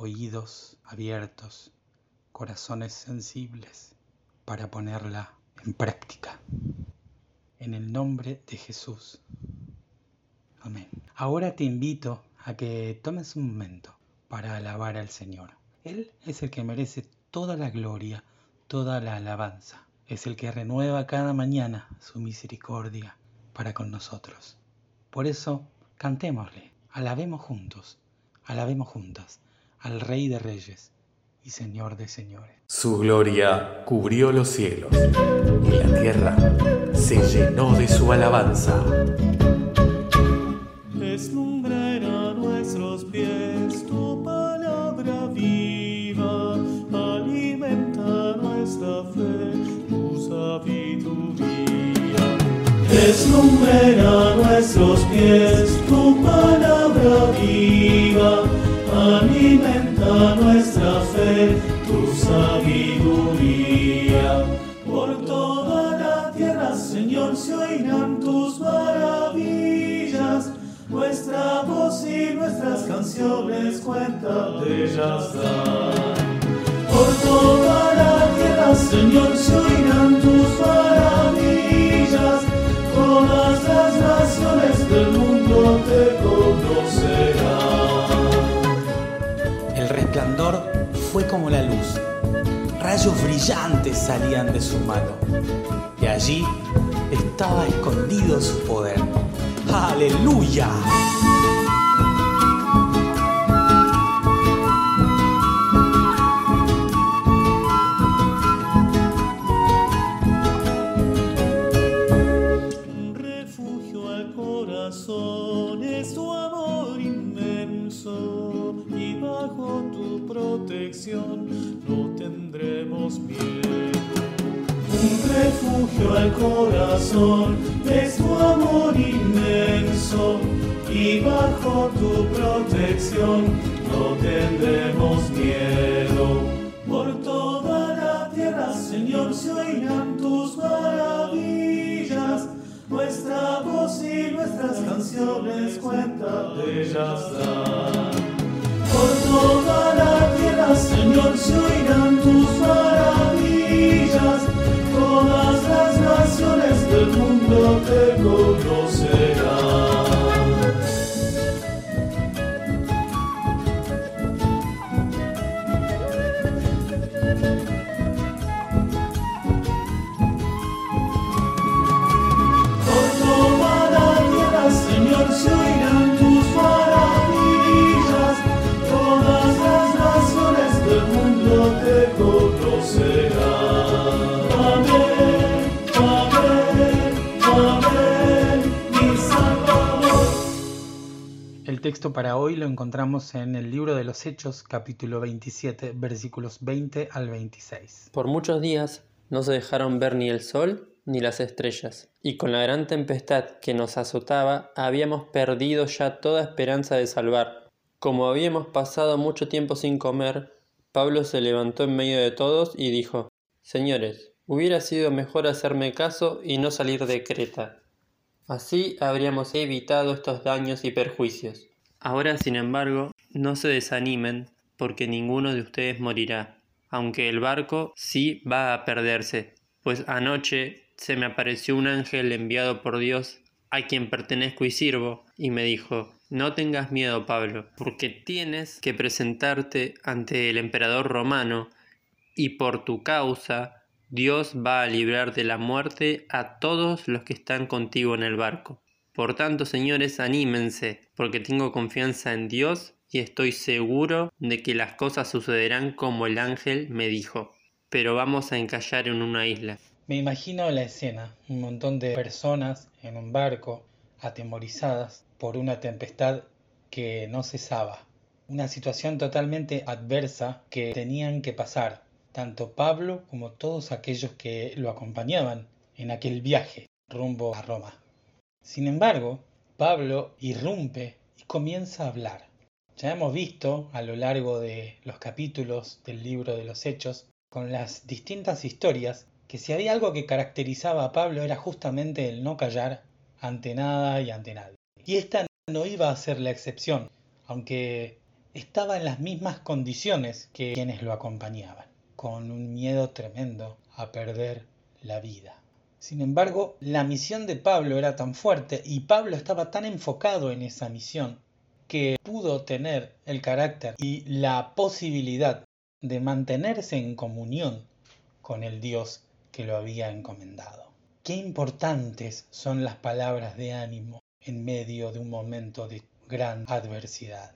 oídos abiertos, corazones sensibles para ponerla en práctica. En el nombre de Jesús. Amén. Ahora te invito a que tomes un momento para alabar al Señor. Él es el que merece toda la gloria, toda la alabanza. Es el que renueva cada mañana su misericordia para con nosotros. Por eso, cantémosle, alabemos juntos, alabemos juntas al Rey de Reyes y Señor de Señores. Su gloria cubrió los cielos y la tierra se llenó de su alabanza. Deslumbra nuestros pies tu palabra viva, alimenta nuestra fe, tu sabiduría. Deslumbra nuestros pies tu palabra viva alimenta nuestra fe, tu sabiduría. Por toda la tierra, Señor, se oirán tus maravillas. Nuestra voz y nuestras canciones cuentan de ellas. Por toda la tierra, Señor, se oirán tus maravillas. Todas las naciones Rayos brillantes salían de su mano. Y allí estaba escondido su poder. ¡Aleluya! Refugio al corazón es tu amor inmenso y bajo tu protección no tendremos miedo. Por toda la tierra, Señor, se oirán tus maravillas. Nuestra voz y nuestras canciones cuentan de ellas. Por toda la tierra, Señor, se oirán te conocerán. Por texto para hoy lo encontramos en el libro de los Hechos, capítulo 27, versículos 20 al 26. Por muchos días no se dejaron ver ni el sol ni las estrellas, y con la gran tempestad que nos azotaba habíamos perdido ya toda esperanza de salvar. Como habíamos pasado mucho tiempo sin comer, Pablo se levantó en medio de todos y dijo, Señores, hubiera sido mejor hacerme caso y no salir de Creta. Así habríamos evitado estos daños y perjuicios. Ahora, sin embargo, no se desanimen, porque ninguno de ustedes morirá, aunque el barco sí va a perderse, pues anoche se me apareció un ángel enviado por Dios, a quien pertenezco y sirvo, y me dijo, no tengas miedo, Pablo, porque tienes que presentarte ante el emperador romano, y por tu causa Dios va a librar de la muerte a todos los que están contigo en el barco. Por tanto, señores, anímense, porque tengo confianza en Dios y estoy seguro de que las cosas sucederán como el ángel me dijo. Pero vamos a encallar en una isla. Me imagino la escena, un montón de personas en un barco, atemorizadas por una tempestad que no cesaba. una situación totalmente adversa que tenían que pasar tanto Pablo como todos aquellos que lo acompañaban en aquel viaje rumbo a Roma. Sin embargo, Pablo irrumpe y comienza a hablar. Ya hemos visto a lo largo de los capítulos del libro de los Hechos, con las distintas historias, que si había algo que caracterizaba a Pablo era justamente el no callar ante nada y ante nadie. Y esta no iba a ser la excepción, aunque estaba en las mismas condiciones que quienes lo acompañaban, con un miedo tremendo a perder la vida. Sin embargo, la misión de Pablo era tan fuerte y Pablo estaba tan enfocado en esa misión que pudo tener el carácter y la posibilidad de mantenerse en comunión con el Dios que lo había encomendado. Qué importantes son las palabras de ánimo en medio de un momento de gran adversidad.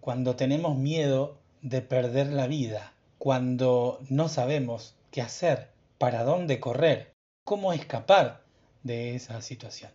Cuando tenemos miedo de perder la vida, cuando no sabemos qué hacer, para dónde correr, cómo escapar de esa situación.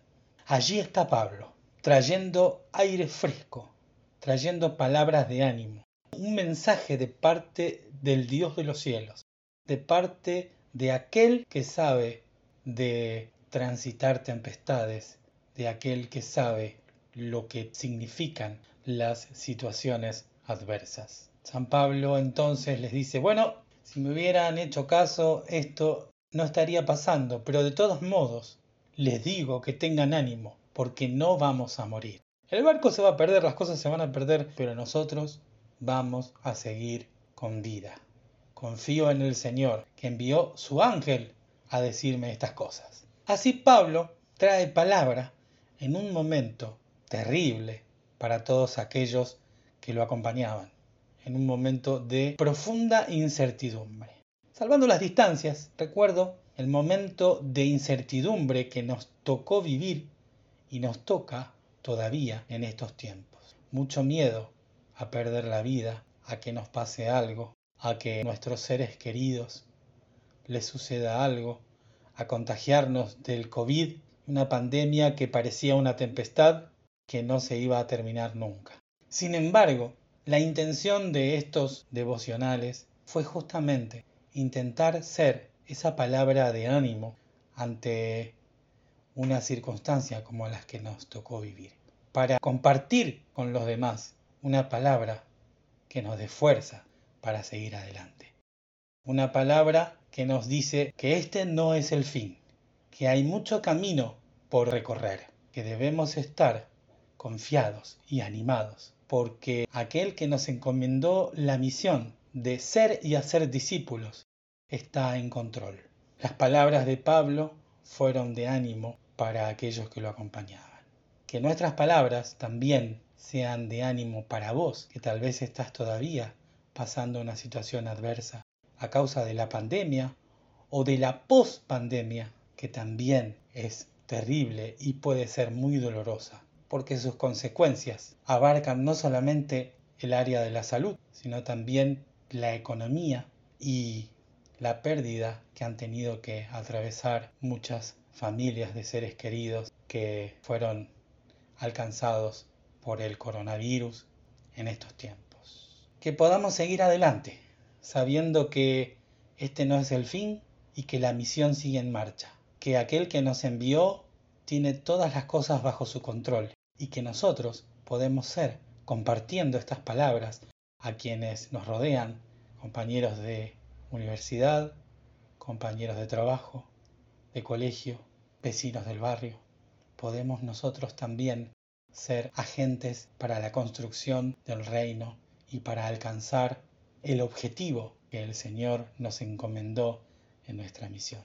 Allí está Pablo, trayendo aire fresco, trayendo palabras de ánimo, un mensaje de parte del Dios de los cielos, de parte de aquel que sabe de transitar tempestades, de aquel que sabe lo que significan las situaciones adversas. San Pablo entonces les dice, bueno, si me hubieran hecho caso, esto no estaría pasando, pero de todos modos, les digo que tengan ánimo, porque no vamos a morir. El barco se va a perder, las cosas se van a perder, pero nosotros vamos a seguir con vida. Confío en el Señor, que envió su ángel a decirme estas cosas. Así Pablo trae palabra en un momento terrible para todos aquellos que lo acompañaban, en un momento de profunda incertidumbre. Salvando las distancias, recuerdo el momento de incertidumbre que nos tocó vivir y nos toca todavía en estos tiempos. Mucho miedo a perder la vida, a que nos pase algo, a que nuestros seres queridos les suceda algo, a contagiarnos del COVID, una pandemia que parecía una tempestad que no se iba a terminar nunca. Sin embargo, la intención de estos devocionales fue justamente intentar ser esa palabra de ánimo ante una circunstancia como las que nos tocó vivir, para compartir con los demás una palabra que nos dé fuerza para seguir adelante. Una palabra que nos dice que este no es el fin, que hay mucho camino por recorrer, que debemos estar confiados y animados, porque aquel que nos encomendó la misión de ser y hacer discípulos está en control. Las palabras de Pablo fueron de ánimo para aquellos que lo acompañaban. Que nuestras palabras también sean de ánimo para vos, que tal vez estás todavía pasando una situación adversa a causa de la pandemia o de la post-pandemia, que también es terrible y puede ser muy dolorosa, porque sus consecuencias abarcan no solamente el área de la salud, sino también la economía y la pérdida que han tenido que atravesar muchas familias de seres queridos que fueron alcanzados por el coronavirus en estos tiempos. Que podamos seguir adelante, sabiendo que este no es el fin y que la misión sigue en marcha, que aquel que nos envió tiene todas las cosas bajo su control y que nosotros podemos ser, compartiendo estas palabras a quienes nos rodean, compañeros de universidad, compañeros de trabajo, de colegio, vecinos del barrio, podemos nosotros también ser agentes para la construcción del reino y para alcanzar el objetivo que el Señor nos encomendó en nuestra misión.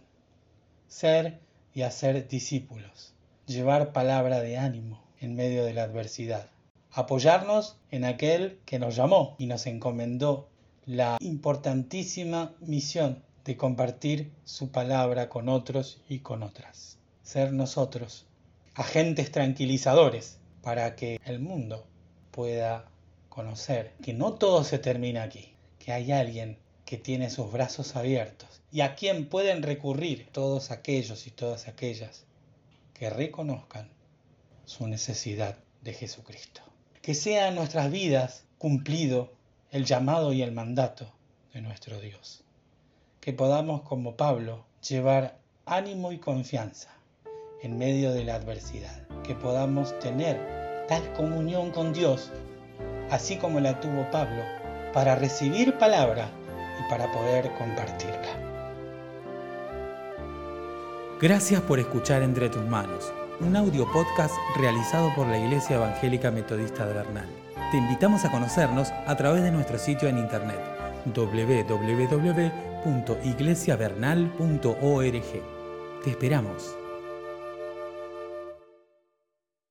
Ser y hacer discípulos, llevar palabra de ánimo en medio de la adversidad, apoyarnos en aquel que nos llamó y nos encomendó la importantísima misión de compartir su palabra con otros y con otras. Ser nosotros agentes tranquilizadores para que el mundo pueda conocer que no todo se termina aquí, que hay alguien que tiene sus brazos abiertos y a quien pueden recurrir todos aquellos y todas aquellas que reconozcan su necesidad de Jesucristo. Que sea en nuestras vidas cumplido el llamado y el mandato de nuestro Dios. Que podamos, como Pablo, llevar ánimo y confianza en medio de la adversidad. Que podamos tener tal comunión con Dios, así como la tuvo Pablo, para recibir palabra y para poder compartirla. Gracias por escuchar Entre tus manos, un audio podcast realizado por la Iglesia Evangélica Metodista de Bernal. Te invitamos a conocernos a través de nuestro sitio en internet www.iglesiavernal.org. Te esperamos.